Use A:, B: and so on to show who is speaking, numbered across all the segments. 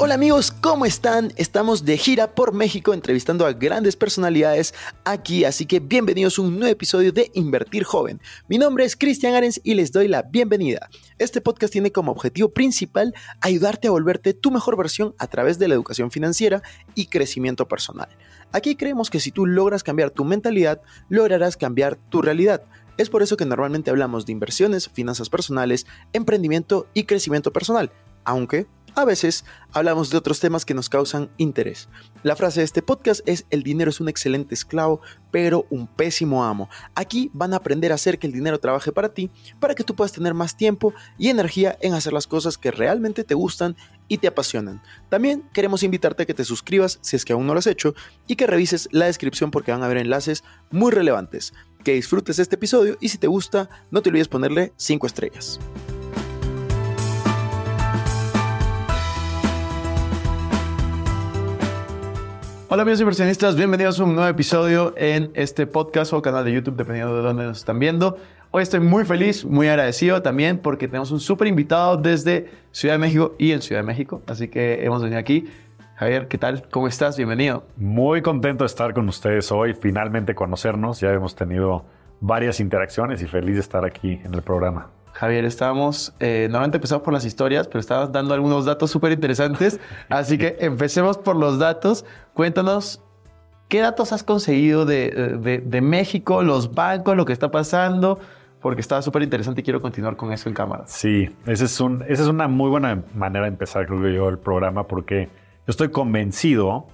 A: Hola amigos, ¿cómo están? Estamos de gira por México entrevistando a grandes personalidades aquí, así que bienvenidos a un nuevo episodio de Invertir Joven. Mi nombre es Cristian Arens y les doy la bienvenida. Este podcast tiene como objetivo principal ayudarte a volverte tu mejor versión a través de la educación financiera y crecimiento personal. Aquí creemos que si tú logras cambiar tu mentalidad, lograrás cambiar tu realidad. Es por eso que normalmente hablamos de inversiones, finanzas personales, emprendimiento y crecimiento personal, aunque a veces hablamos de otros temas que nos causan interés. La frase de este podcast es el dinero es un excelente esclavo, pero un pésimo amo. Aquí van a aprender a hacer que el dinero trabaje para ti, para que tú puedas tener más tiempo y energía en hacer las cosas que realmente te gustan y te apasionan. También queremos invitarte a que te suscribas si es que aún no lo has hecho y que revises la descripción porque van a haber enlaces muy relevantes. Que disfrutes este episodio y si te gusta, no te olvides ponerle 5 estrellas. Hola amigos inversionistas, bienvenidos a un nuevo episodio en este podcast o canal de YouTube, dependiendo de dónde nos están viendo. Hoy estoy muy feliz, muy agradecido también porque tenemos un súper invitado desde Ciudad de México y en Ciudad de México, así que hemos venido aquí. Javier, ¿qué tal? ¿Cómo estás? Bienvenido.
B: Muy contento de estar con ustedes hoy, finalmente conocernos. Ya hemos tenido varias interacciones y feliz de estar aquí en el programa.
A: Javier, estábamos, eh, normalmente empezamos por las historias, pero estabas dando algunos datos súper interesantes, así que empecemos por los datos. Cuéntanos, ¿qué datos has conseguido de, de- de México, los bancos, lo que está pasando? Porque estaba súper interesante y quiero continuar con eso en cámara.
B: Sí, ese es un, esa es una muy buena manera de empezar, creo yo, el programa, porque yo estoy convencido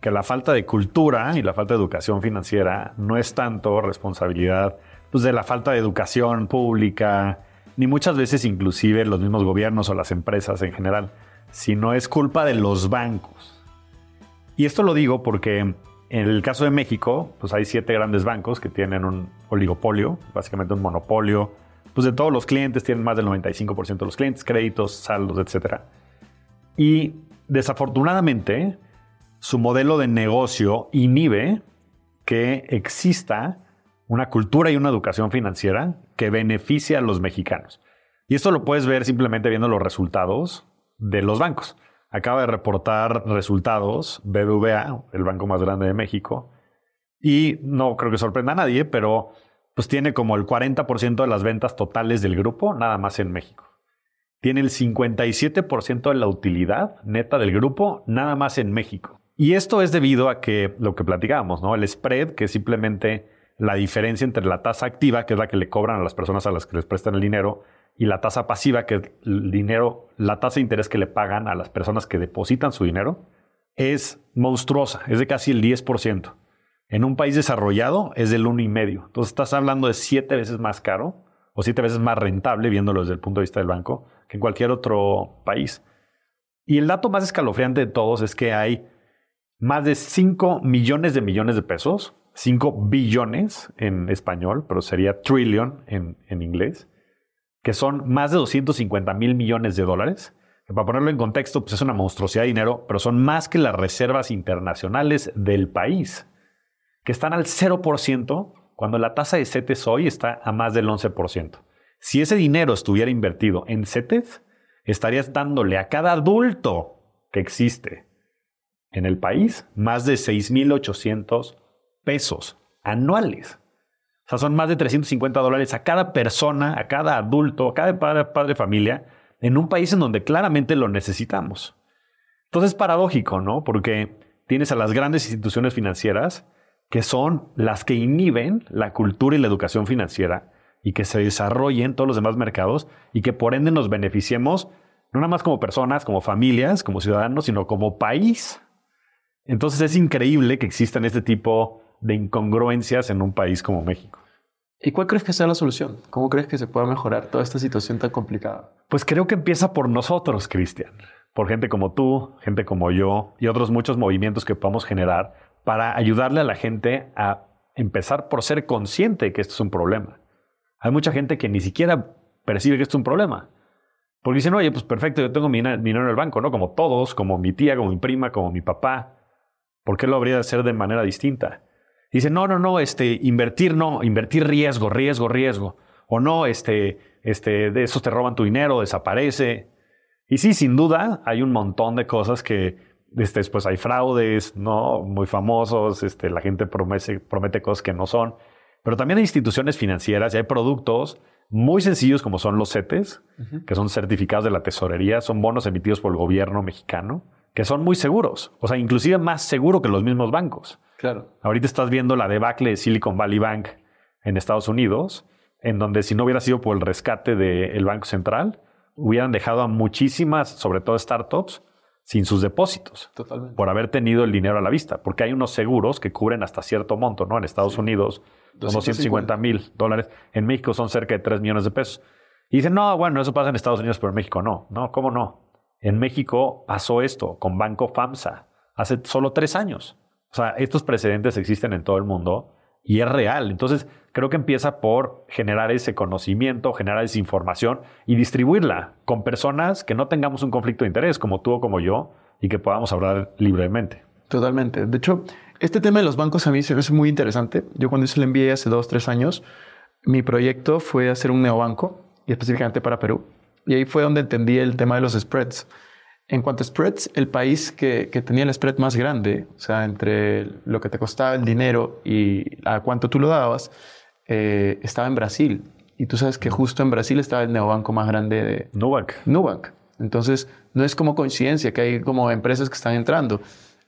B: que la falta de cultura y la falta de educación financiera no es tanto responsabilidad pues, de la falta de educación pública, ni muchas veces inclusive los mismos gobiernos o las empresas en general, sino es culpa de los bancos. Y esto lo digo porque en el caso de México, pues hay siete grandes bancos que tienen un oligopolio, básicamente un monopolio, pues de todos los clientes, tienen más del 95% de los clientes, créditos, saldos, etc. Y desafortunadamente, su modelo de negocio inhibe que exista una cultura y una educación financiera que beneficie a los mexicanos. Y esto lo puedes ver simplemente viendo los resultados de los bancos. Acaba de reportar resultados BBVA, el banco más grande de México, y no creo que sorprenda a nadie, pero pues tiene como el 40% de las ventas totales del grupo nada más en México. Tiene el 57% de la utilidad neta del grupo nada más en México. Y esto es debido a que lo que platicábamos, ¿no? El spread, que simplemente la diferencia entre la tasa activa, que es la que le cobran a las personas a las que les prestan el dinero, y la tasa pasiva, que es el dinero, la tasa de interés que le pagan a las personas que depositan su dinero, es monstruosa, es de casi el 10%. En un país desarrollado es del 1,5%. Entonces estás hablando de siete veces más caro o siete veces más rentable, viéndolo desde el punto de vista del banco, que en cualquier otro país. Y el dato más escalofriante de todos es que hay más de 5 millones de millones de pesos, 5 billones en español, pero sería trillion en, en inglés, que son más de 250 mil millones de dólares. Para ponerlo en contexto, pues es una monstruosidad de dinero, pero son más que las reservas internacionales del país, que están al 0% cuando la tasa de CETES hoy está a más del 11%. Si ese dinero estuviera invertido en CETES, estarías dándole a cada adulto que existe en el país más de 6.800 pesos anuales. O sea, son más de 350 dólares a cada persona, a cada adulto, a cada padre, padre de familia, en un país en donde claramente lo necesitamos. Entonces es paradójico, ¿no? Porque tienes a las grandes instituciones financieras que son las que inhiben la cultura y la educación financiera y que se desarrollen todos los demás mercados y que por ende nos beneficiemos no nada más como personas, como familias, como ciudadanos, sino como país. Entonces es increíble que existan este tipo de incongruencias en un país como México.
A: ¿Y cuál crees que sea la solución? ¿Cómo crees que se pueda mejorar toda esta situación tan complicada?
B: Pues creo que empieza por nosotros, Cristian. Por gente como tú, gente como yo y otros muchos movimientos que podamos generar para ayudarle a la gente a empezar por ser consciente que esto es un problema. Hay mucha gente que ni siquiera percibe que esto es un problema. Porque dicen, oye, pues perfecto, yo tengo mi dinero en el banco, ¿no? Como todos, como mi tía, como mi prima, como mi papá. ¿Por qué lo habría de hacer de manera distinta? Dicen, no, no, no, este, invertir no, invertir riesgo, riesgo, riesgo. O no, este, este, de esos te roban tu dinero, desaparece. Y sí, sin duda, hay un montón de cosas que este, después hay fraudes, ¿no? Muy famosos, este, la gente promete, promete cosas que no son. Pero también hay instituciones financieras y hay productos muy sencillos como son los CETES, que son certificados de la tesorería, son bonos emitidos por el gobierno mexicano, que son muy seguros, o sea, inclusive más seguro que los mismos bancos.
A: Claro.
B: Ahorita estás viendo la debacle de Silicon Valley Bank en Estados Unidos, en donde si no hubiera sido por el rescate del Banco Central, hubieran dejado a muchísimas, sobre todo startups, sin sus depósitos
A: Totalmente.
B: por haber tenido el dinero a la vista, porque hay unos seguros que cubren hasta cierto monto, ¿no? En Estados Unidos son 250 mil dólares, en México son cerca de 3 millones de pesos. Y dicen, no, bueno, eso pasa en Estados Unidos, pero en México no. No, ¿cómo no? En México pasó esto con Banco FAMSA hace solo tres años. O sea, estos precedentes existen en todo el mundo y es real. Entonces, creo que empieza por generar ese conocimiento, generar esa información y distribuirla con personas que no tengamos un conflicto de interés, como tú o como yo, y que podamos hablar libremente.
A: Totalmente. De hecho, este tema de los bancos a mí se me hace muy interesante. Yo cuando hice el MBA hace dos, tres años, mi proyecto fue hacer un neobanco, y específicamente para Perú. Y ahí fue donde entendí el tema de los spreads. En cuanto a spreads, el país que, que tenía el spread más grande, o sea, entre lo que te costaba el dinero y a cuánto tú lo dabas, eh, estaba en Brasil. Y tú sabes que justo en Brasil estaba el neobanco más grande de,
B: Nubank.
A: Nubank. Entonces, no es como coincidencia que hay como empresas que están entrando.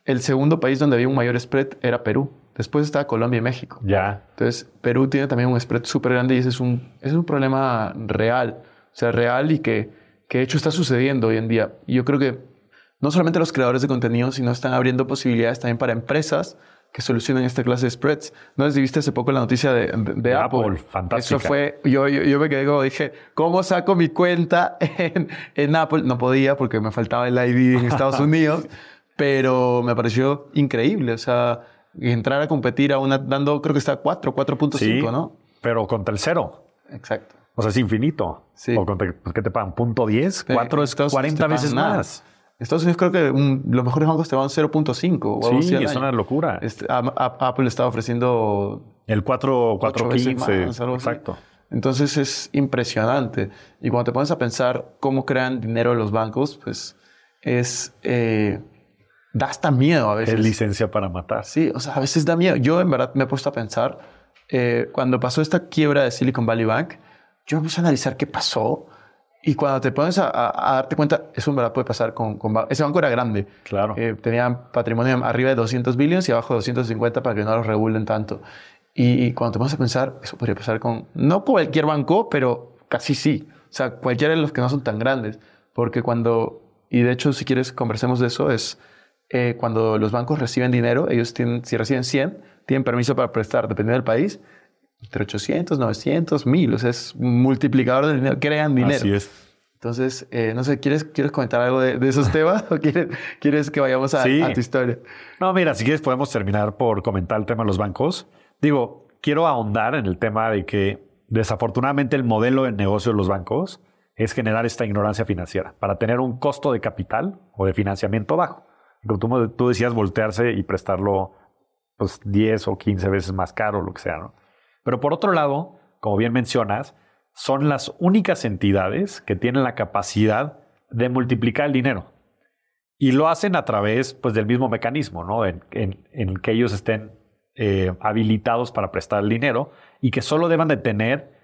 A: El segundo país donde había un mayor spread era Perú. Después estaba Colombia y México.
B: Ya.
A: Entonces, Perú tiene también un spread súper grande y ese es un, ese es un problema real. Sea, real y que, que de hecho está sucediendo hoy en día. Y yo creo que no solamente los creadores de contenido, sino están abriendo posibilidades también para empresas que solucionen esta clase de spreads. ¿No les viste hace poco la noticia de, de- de
B: De
A: Apple?
B: Apple, fantástica.
A: Eso fue, yo, yo, yo me quedé como dije, ¿cómo saco mi cuenta en, en Apple? No podía porque me faltaba el ID en Estados Unidos, pero me pareció increíble. O sea, entrar a competir a una, dando, creo que está 4, 4.5,
B: Sí,
A: ¿no?
B: pero contra el cero.
A: Exacto.
B: O sea, es infinito.
A: Sí.
B: O contra, pues, ¿qué te pagan? ¿Punto 10?
A: Sí,
B: 4 es
A: Estados Unidos
B: 40
A: te
B: veces
A: nada.
B: más.
A: Estados Unidos creo que un- los mejores bancos te van 0.5 o algo así
B: Sí, es
A: año.
B: una locura.
A: Este, a- a- Apple está ofreciendo
B: El 4,
A: ocho veces
B: 415.
A: más, algo así.
B: Exacto.
A: Entonces es impresionante. Y cuando te pones a pensar cómo crean dinero los bancos, pues es... eh, da hasta miedo a veces.
B: Es licencia para matar.
A: Sí, o sea, a veces da miedo. Yo en verdad me he puesto a pensar, eh, cuando pasó esta quiebra de Silicon Valley Bank, yo me puse a analizar qué pasó. Y cuando te pones a, a- a darte cuenta, eso en verdad puede pasar con, con Ese banco era grande.
B: Claro.
A: Eh, tenían patrimonio arriba de 200 billones y abajo de 250 para que no los regulen tanto. Y, y cuando te pones a pensar, eso podría pasar con, no cualquier banco, pero casi sí. O sea, cualquiera de los que no son tan grandes. Porque cuando, y de hecho si quieres conversemos de eso, es eh, cuando los bancos reciben dinero, ellos tienen, si reciben 100, tienen permiso para prestar, dependiendo del país, entre 800, 900, 1000. O sea, es un multiplicador de dinero, crean dinero.
B: Así es.
A: Entonces, eh, no sé, ¿quieres, ¿quieres comentar algo de, de esos temas o quieres, quieres que vayamos a,
B: Sí.
A: a tu historia?
B: No, mira, si quieres podemos terminar por comentar el tema de los bancos. Digo, quiero ahondar en el tema de que desafortunadamente el modelo de negocio de los bancos es generar esta ignorancia financiera para tener un costo de capital o de financiamiento bajo. Como tú, tú decías, voltearse y prestarlo pues 10 o 15 veces más caro, lo que sea, ¿no? Pero por otro lado, como bien mencionas, son las únicas entidades que tienen la capacidad de multiplicar el dinero. Y lo hacen a través pues, del mismo mecanismo, ¿no? En, que ellos estén eh, habilitados para prestar el dinero y que solo deban de tener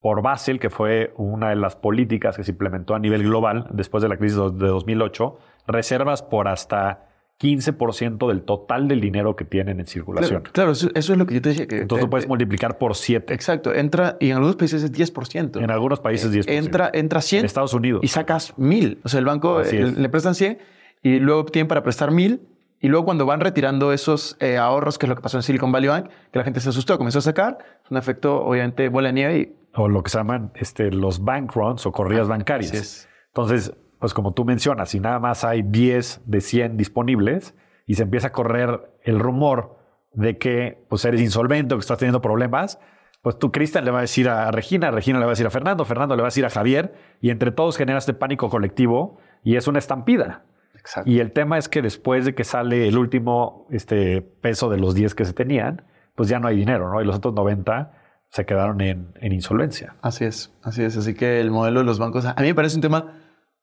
B: por Basel, que fue una de las políticas que se implementó a nivel global después de la crisis de 2008, reservas por hasta 15% del total del dinero que tienen en circulación.
A: Claro, claro, eso, eso es lo que yo te decía. Que,
B: Entonces
A: eh,
B: lo puedes multiplicar por 7.
A: Exacto, entra, y en algunos países es 10%.
B: En algunos países 10%.
A: Entra, entra 100
B: En Estados Unidos.
A: y sacas 1000. O sea, el banco eh,
B: es.
A: le prestan 100 y luego tienen para prestar 1000 Y luego cuando van retirando esos eh, ahorros, que es lo que pasó en Silicon Valley Bank, que la gente se asustó, comenzó a sacar, un efecto obviamente bola de nieve y
B: O lo que se llaman este, los bank runs o corridas bancarias.
A: así es.
B: Entonces, pues como tú mencionas, si nada más hay 10 de 100 disponibles y se empieza a correr el rumor de que pues eres insolvente o que estás teniendo problemas, pues tú, Cristian, le va a decir a Regina, Regina le va a decir a Fernando, Fernando le va a decir a Javier y entre todos genera este pánico colectivo y es una estampida.
A: Exacto.
B: Y el tema es que después de que sale el último este, peso de los 10 que se tenían, pues ya no hay dinero, ¿no? Y los otros 90 se quedaron en, en insolvencia.
A: Así es, así es. Así que el modelo de los bancos, a mí me parece un tema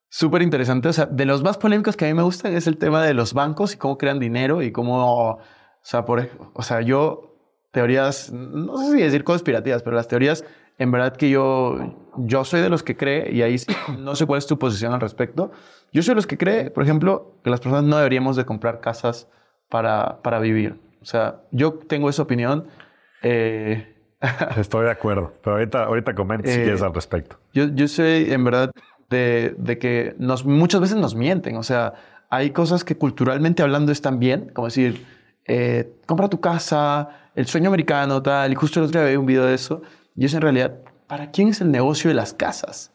A: súper interesante. O sea, de los más polémicos que a mí me gustan es el tema de los bancos y cómo crean dinero y cómo, o sea, por, o sea, yo teorías, no sé si decir conspirativas, pero las teorías, en verdad que yo, yo soy de los que cree, y ahí sí, no sé cuál es tu posición al respecto, yo soy de los que cree, por ejemplo, que las personas no deberíamos de comprar casas para, para vivir. O sea, yo tengo esa opinión. Eh,
B: Estoy de acuerdo, pero ahorita, ahorita comenta si
A: Eh,
B: quieres al respecto.
A: Yo, yo soy, en verdad, de, que nos, muchas veces nos mienten. O sea, hay cosas que culturalmente hablando están bien, como decir, eh, compra tu casa, el sueño americano, tal. Y justo el otro día vi un video de eso. Y es en realidad, ¿para quién es el negocio de las casas?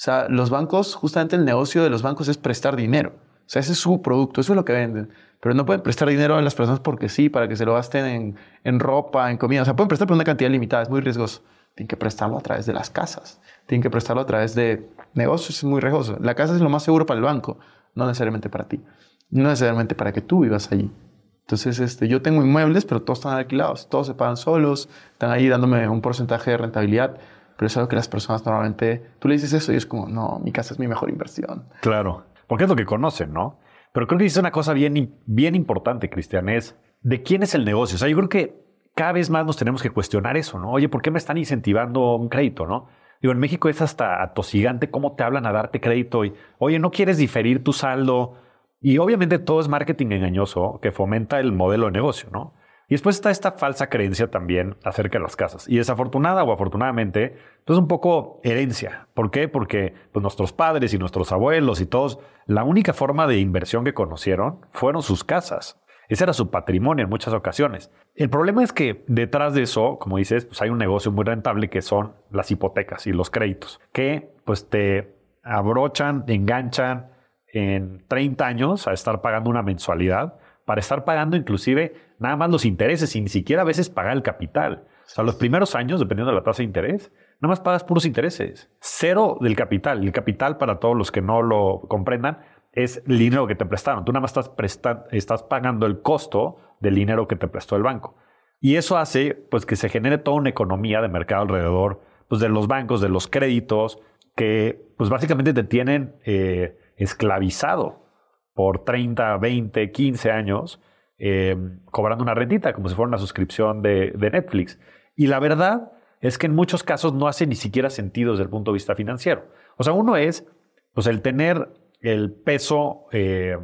A: O sea, los bancos, justamente el negocio de los bancos es prestar dinero. O sea, ese es su producto, eso es lo que venden. Pero no pueden prestar dinero a las personas porque sí, para que se lo gasten en, en ropa, en comida. O sea, pueden prestar por una cantidad limitada, es muy riesgoso. Tienen que prestarlo a través de las casas. Tienen que prestarlo a través de negocios, es muy riesgoso. La casa es lo más seguro para el banco, no necesariamente para ti. No necesariamente para que tú vivas allí. Entonces, este, yo tengo inmuebles, pero todos están alquilados, todos se pagan solos, están ahí dándome un porcentaje de rentabilidad, pero es algo que las personas normalmente, tú le dices eso y es como, no, mi casa es mi mejor inversión.
B: Claro, porque es lo que conocen, ¿no? Pero creo que dice una cosa bien, bien importante, Cristian, es de quién es el negocio. O sea, yo creo que cada vez más nos tenemos que cuestionar eso, ¿no? Oye, ¿por qué me están incentivando un crédito, no? Digo, en México es hasta atosigante cómo te hablan a darte crédito y, oye, ¿no quieres diferir tu saldo? Y obviamente todo es marketing engañoso que fomenta el modelo de negocio, ¿no? Y después está esta falsa creencia también acerca de las casas. Y desafortunada o afortunadamente, pues un poco herencia. ¿Por qué? Porque pues, nuestros padres y nuestros abuelos y todos, la única forma de inversión que conocieron fueron sus casas. Ese era su patrimonio en muchas ocasiones. El problema es que detrás de eso, como dices, pues hay un negocio muy rentable que son las hipotecas y los créditos, que pues te abrochan, enganchan en 30 años a estar pagando una mensualidad para estar pagando inclusive nada más los intereses y ni siquiera a veces pagar el capital. O sea, los primeros años, dependiendo de la tasa de interés, nada más pagas puros intereses. Cero del capital. El capital, para todos los que no lo comprendan, es el dinero que te prestaron. Tú nada más estás, estás pagando el costo del dinero que te prestó el banco. Y eso hace pues, que se genere toda una economía de mercado alrededor pues, de los bancos, de los créditos, que pues, básicamente te tienen eh, esclavizado por 30, 20, 15 años, eh, cobrando una rentita, como si fuera una suscripción de, de Netflix. Y la verdad es que en muchos casos no hace ni siquiera sentido desde el punto de vista financiero. O sea, uno es pues, el tener el peso eh,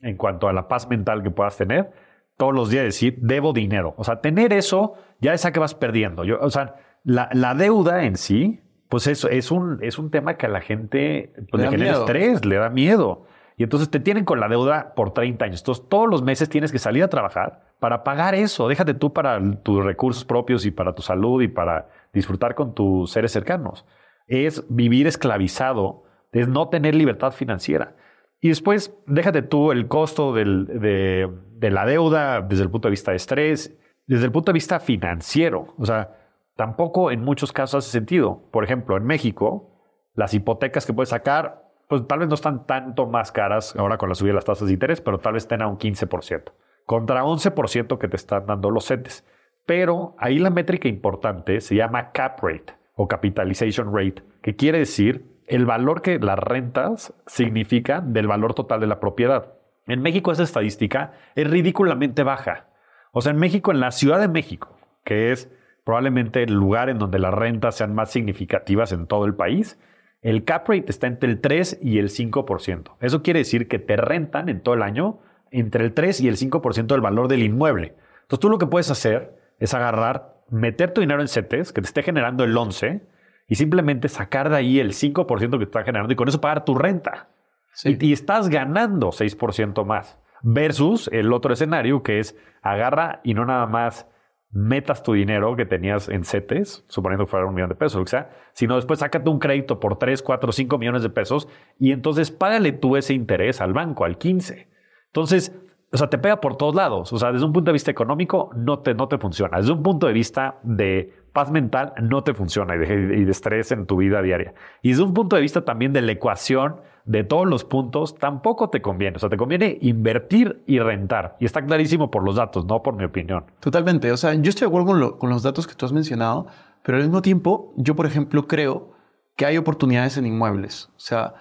B: en cuanto a la paz mental que puedas tener, todos los días decir, debo dinero. O sea, tener eso ya es a que vas perdiendo. Yo, o sea, la, la deuda en sí, pues eso es un, es un tema que a la gente pues,
A: Le
B: genera
A: miedo.
B: estrés, le da miedo. Y entonces te tienen con la deuda por 30 años. Entonces todos los meses tienes que salir a trabajar para pagar eso. Déjate tú para tus recursos propios y para tu salud y para disfrutar con tus seres cercanos. Es vivir esclavizado, es no tener libertad financiera. Y después, déjate tú el costo del- de, la deuda desde el punto de vista de estrés, desde el punto de vista financiero. O sea, tampoco en muchos casos hace sentido. Por ejemplo, en México, las hipotecas que puedes sacar, pues tal vez no están tanto más caras ahora con la subida de las tasas de interés, pero tal vez estén a un 15%, contra 11% que te están dando los CETES. Pero ahí la métrica importante se llama cap rate o capitalization rate, que quiere decir el valor que las rentas significan del valor total de la propiedad. En México esa estadística es ridículamente baja. O sea, en México, en la Ciudad de México, que es probablemente el lugar en donde las rentas sean más significativas en todo el país, el cap rate está entre el 3 y el 5%. Eso quiere decir que te rentan en todo el año entre el 3 y el 5% del valor del inmueble. Entonces tú lo que puedes hacer es agarrar, meter tu dinero en CETES, que te esté generando el 11, y simplemente sacar de ahí el 5% que te está generando y con eso pagar tu renta.
A: Sí.
B: Y, y estás ganando 6% más. Versus el otro escenario que es agarra y no nada más metas tu dinero que tenías en CETES, suponiendo que fuera un millón de pesos, o sea, sino después sácate un crédito por 3, 4, 5 millones de pesos y entonces págale tú ese interés al banco, al 15. Entonces, o sea, te pega por todos lados. O sea, desde un punto de vista económico no te, no te funciona. Desde un punto de vista de paz mental no te funciona y de, y estrés en tu vida diaria. Y desde un punto de vista también de la ecuación de todos los puntos, tampoco te conviene. O sea, te conviene invertir y rentar. Y está clarísimo por los datos, no por mi opinión.
A: Totalmente. O sea, yo estoy de acuerdo con, lo- con los datos que tú has mencionado, pero al mismo tiempo, yo, por ejemplo, creo que hay oportunidades en inmuebles. O sea,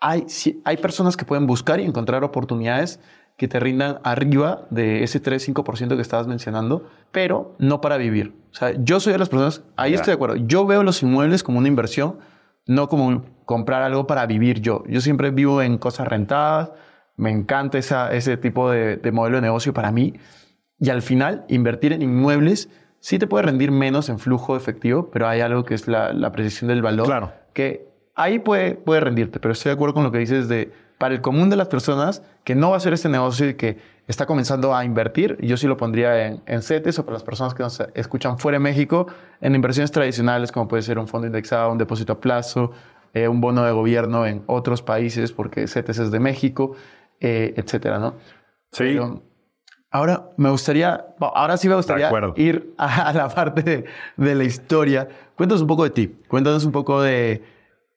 A: hay, hay personas que pueden buscar y encontrar oportunidades que te rindan arriba de ese 3-5% que estabas mencionando, pero no para vivir. O sea, yo soy de las personas, ahí estoy de acuerdo. Yo veo los inmuebles como una inversión, no como un- comprar algo para vivir yo. Yo siempre vivo en cosas rentadas, me encanta esa, ese tipo de, de modelo de negocio para mí. Y al final, invertir en inmuebles sí te puede rendir menos en flujo efectivo, pero hay algo que es la, la precisión del valor.
B: Claro.
A: Que ahí puede, puede rendirte, pero estoy de acuerdo con lo que dices de para el común de las personas que no va a hacer este negocio y que está comenzando a invertir, yo sí lo pondría en, en CETES o para las personas que nos escuchan fuera de México, en inversiones tradicionales como puede ser un fondo indexado, un depósito a plazo, eh, un bono de gobierno en otros países, porque CETES es de México, eh, etcétera, ¿no?
B: Sí.
A: Pero ahora me gustaría, ahora sí me gustaría ir a, a la parte de, de la historia. Cuéntanos un poco de ti, cuéntanos un poco de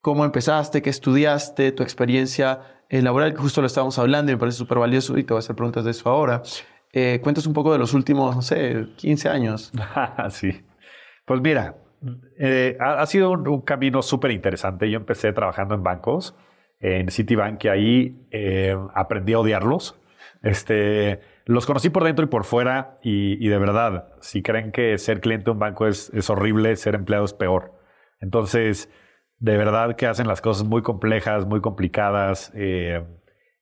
A: cómo empezaste, qué estudiaste, tu experiencia eh, laboral, que justo lo estábamos hablando y me parece súper valioso y te voy a hacer preguntas de eso ahora. Eh, cuéntanos un poco de los últimos, no sé, 15 años.
B: sí. Pues mira, eh, ha, sido un, un camino súper interesante. Yo empecé trabajando en bancos, en Citibank, y ahí eh, aprendí a odiarlos. Este, los conocí por dentro y por fuera, y, y de verdad, si creen que ser cliente de un banco es, es horrible, ser empleado es peor. Entonces, de verdad que hacen las cosas muy complejas, muy complicadas, eh,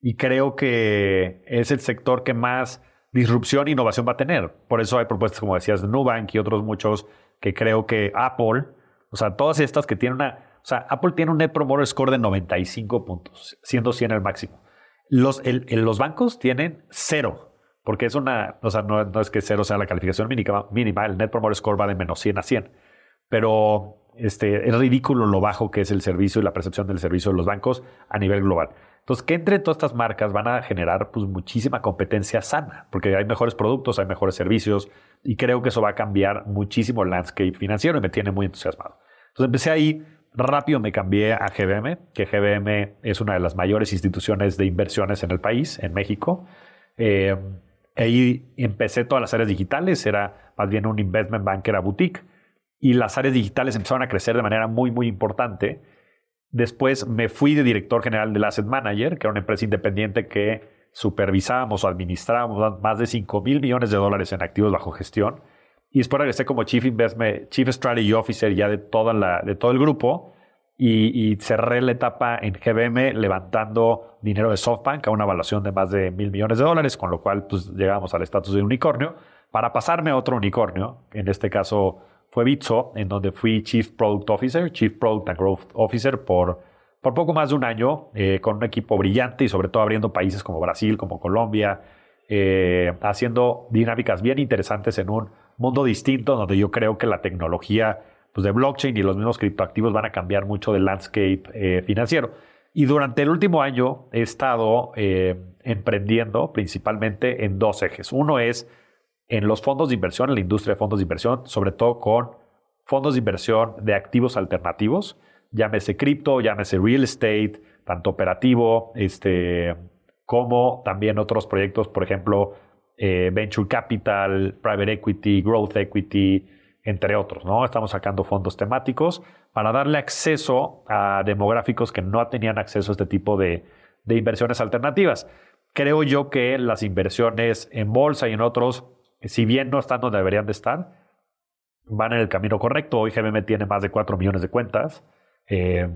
B: y creo que es el sector que más disrupción e innovación va a tener. Por eso hay propuestas, como decías, de Nubank y otros muchos que creo que Apple, o sea, todas estas que tienen una, o sea, Apple tiene un Net Promoter Score de 95 puntos, siendo 100 el máximo. Los, el- el- los bancos tienen cero, porque es una, o sea, no, no es que cero sea la calificación mínima, mínima, el Net Promoter Score va de menos 100 a 100, pero este, es ridículo lo bajo que es el servicio y la percepción del servicio de los bancos a nivel global. Entonces, que entre todas estas marcas van a generar pues, muchísima competencia sana, porque hay mejores productos, hay mejores servicios, y creo que eso va a cambiar muchísimo el landscape financiero y me tiene muy entusiasmado. Entonces, empecé ahí, rápido me cambié a GBM, que GBM es una de las mayores instituciones de inversiones en el país, en México. Eh, ahí empecé todas las áreas digitales, era más bien un investment banker a boutique, y las áreas digitales empezaron a crecer de manera muy, muy importante. Después me fui de director general del Asset Manager, que era una empresa independiente que supervisábamos o administrábamos más de 5 mil millones de dólares en activos bajo gestión. Y después regresé como Chief, Investment, Chief Strategy Officer ya de, toda la, de todo el grupo y, y cerré la etapa en GBM levantando dinero de SoftBank a una evaluación de más de mil millones de dólares, con lo cual pues, llegamos al estatus de unicornio para pasarme a otro unicornio. En este caso fue Bitso, en donde fui Chief Product Officer, Chief Product and Growth Officer por, por poco más de un año, eh, con un equipo brillante y sobre todo abriendo países como Brasil, como Colombia, eh, haciendo dinámicas bien interesantes en un mundo distinto, donde yo creo que la tecnología pues, de blockchain y los mismos criptoactivos van a cambiar mucho del landscape eh, financiero. Y durante el último año he estado emprendiendo principalmente en dos ejes. Uno es en los fondos de inversión, en la industria de fondos de inversión, sobre todo con fondos de inversión de activos alternativos, llámese cripto, llámese real estate, tanto operativo, este, como también otros proyectos, por ejemplo, eh, venture capital, private equity, growth equity, entre otros, ¿no? Estamos sacando fondos temáticos para darle acceso a demográficos que no tenían acceso a este tipo de, de inversiones alternativas. Creo yo que las inversiones en bolsa y en otros, si bien no están donde deberían de estar, van en el camino correcto. Hoy GBM tiene más de 4 millones de cuentas eh,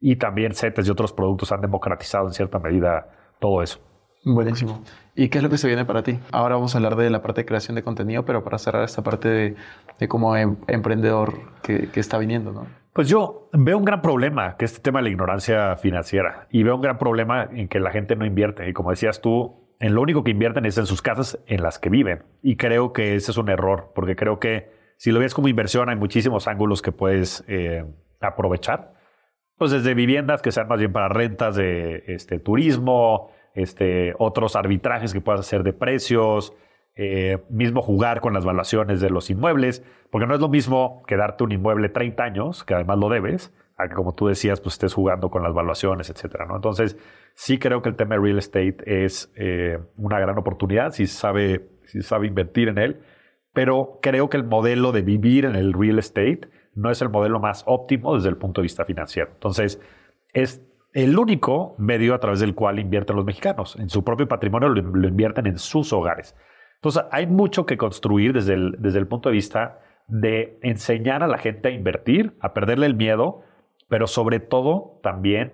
B: y también CETES y otros productos han democratizado en cierta medida todo eso.
A: Buenísimo. ¿Y qué es lo que se viene para ti? Ahora vamos a hablar de la parte de creación de contenido, pero para cerrar esta parte de, de como em- emprendedor que, que está viniendo, ¿no?
B: Pues yo veo un gran problema, que es este tema de la ignorancia financiera. Y veo un gran problema en que la gente no invierte. Y como decías tú, en lo único que invierten es en sus casas en las que viven. Y creo que ese es un error, porque creo que si lo ves como inversión hay muchísimos ángulos que puedes eh, aprovechar. Pues desde viviendas que sean más bien para rentas de este, turismo, este, otros arbitrajes que puedas hacer de precios, eh, mismo jugar con las valuaciones de los inmuebles, porque no es lo mismo quedarte un inmueble 30 años, que además lo debes, a que como tú decías, pues estés jugando con las valuaciones, etcétera, ¿no? Entonces, sí creo que el tema de real estate es eh, una gran oportunidad si sabe, si sabe invertir en él, pero creo que el modelo de vivir en el real estate no es el modelo más óptimo desde el punto de vista financiero. Entonces, es el único medio a través del cual invierten los mexicanos. En su propio patrimonio lo, lo invierten en sus hogares. Entonces, hay mucho que construir desde el, desde el punto de vista de enseñar a la gente a invertir, a perderle el miedo, pero sobre todo también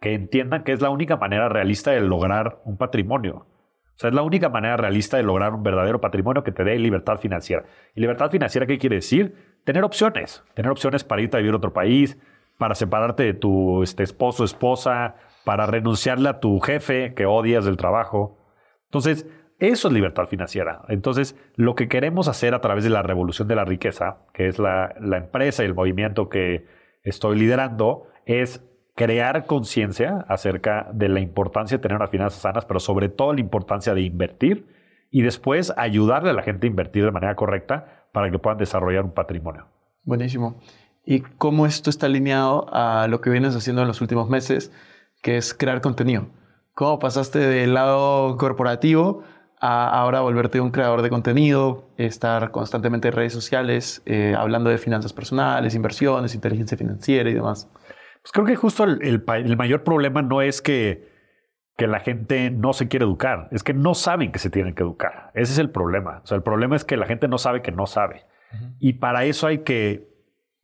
B: que entiendan que es la única manera realista de lograr un patrimonio. O sea, es la única manera realista de lograr un verdadero patrimonio que te dé libertad financiera. ¿Y libertad financiera qué quiere decir? Tener opciones. Tener opciones para irte a vivir a otro país, para separarte de tu este, esposo, esposa, para renunciarle a tu jefe que odias del trabajo. Entonces, eso es libertad financiera. Entonces, lo que queremos hacer a través de la revolución de la riqueza, que es la, la empresa y el movimiento que estoy liderando, es crear conciencia acerca de la importancia de tener unas finanzas sanas, pero sobre todo la importancia de invertir y después ayudarle a la gente a invertir de manera correcta para que puedan desarrollar un patrimonio.
A: Buenísimo. ¿Y cómo esto está alineado a lo que vienes haciendo en los últimos meses, que es crear contenido? ¿Cómo pasaste del lado corporativo a ahora volverte un creador de contenido, estar constantemente en redes sociales eh, hablando de finanzas personales, inversiones, inteligencia financiera y demás?
B: Pues creo que justo el, el pa- el mayor problema no es que, que la gente no se quiere educar, es que no saben que se tienen que educar. Ese es el problema. O sea, el problema es que la gente no sabe que no sabe. Y para eso hay que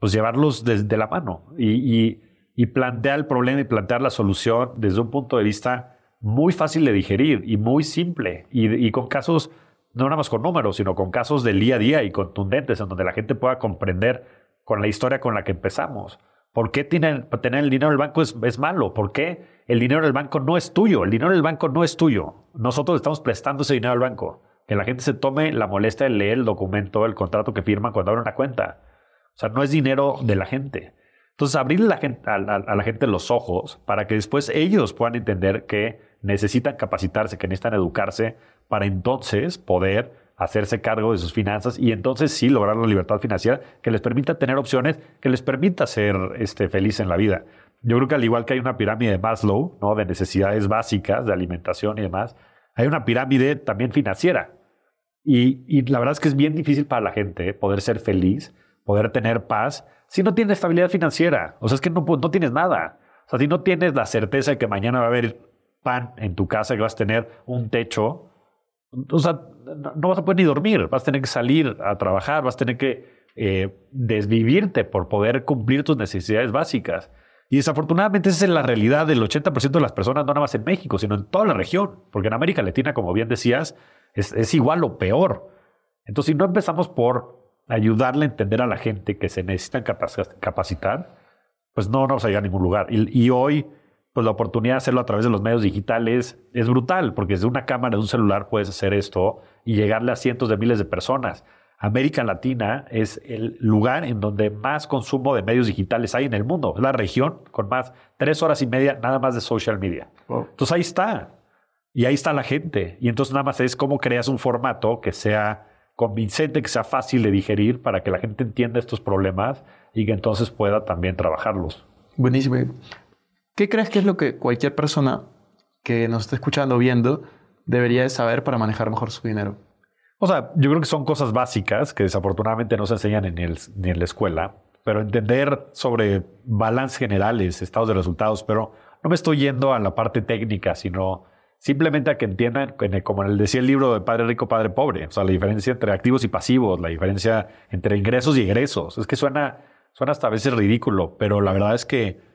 B: pues, llevarlos desde la mano y, y- y plantear el problema y plantear la solución desde un punto de vista muy fácil de digerir y muy simple y, y con casos, no nada más con números, sino con casos del día a día y contundentes en donde la gente pueda comprender con la historia con la que empezamos. ¿Por qué tienen- tener el dinero en el banco es, es malo? ¿Por qué el dinero del banco no es tuyo? El dinero del banco no es tuyo. Nosotros estamos prestando ese dinero al banco. Que la gente se tome la molestia de leer el documento, el contrato que firman cuando abren una cuenta. O sea, no es dinero de la gente. Entonces, gente- a, la- a la gente los ojos para que después ellos puedan entender que necesitan capacitarse, que necesitan educarse para entonces poder hacerse cargo de sus finanzas y entonces sí lograr la libertad financiera que les permita tener opciones, que les permita ser este, feliz en la vida. Yo creo que al igual que hay una pirámide de Maslow, ¿no? de necesidades básicas, de alimentación y demás, hay una pirámide también financiera. Y, y la verdad es que es bien difícil para la gente poder ser feliz, poder tener paz, si no tienes estabilidad financiera. O sea, es que no, no tienes nada. O sea, si no tienes la certeza de que mañana va a haber pan en tu casa, que vas a tener un techo, o sea, no, vas a poder ni dormir. Vas a tener que salir a trabajar, vas a tener que eh, desvivirte por poder cumplir tus necesidades básicas. Y desafortunadamente esa es la realidad del 80% de las personas, no nada más en México, sino en toda la región. Porque en América Latina, como bien decías, es, es igual o peor. Entonces, si no empezamos por ayudarle a entender a la gente que se necesitan capac- capacitar, pues no, no vamos a llegar a ningún lugar. Y, y hoy, pues la oportunidad de hacerlo a través de los medios digitales es brutal, porque desde una cámara de un celular puedes hacer esto y llegarle a cientos de miles de personas. América Latina es el lugar en donde más consumo de medios digitales hay en el mundo. Es la región con más tres horas y media nada más de social media.
A: Wow.
B: Entonces ahí está. Y ahí está la gente. Y entonces nada más es cómo creas un formato que sea convincente, que sea fácil de digerir para que la gente entienda estos problemas y que entonces pueda también trabajarlos.
A: Buenísimo. ¿Qué crees que es lo que cualquier persona que nos esté escuchando viendo debería de saber para manejar mejor su dinero?
B: O sea, yo creo que son cosas básicas que desafortunadamente no se enseñan en ni en la escuela, pero entender sobre balances generales, estados de resultados, pero no me estoy yendo a la parte técnica, sino simplemente a que entiendan, como decía el libro de Padre Rico, Padre Pobre, o sea, la diferencia entre activos y pasivos, la diferencia entre ingresos y egresos. Es que suena, suena hasta a veces ridículo, pero la verdad es que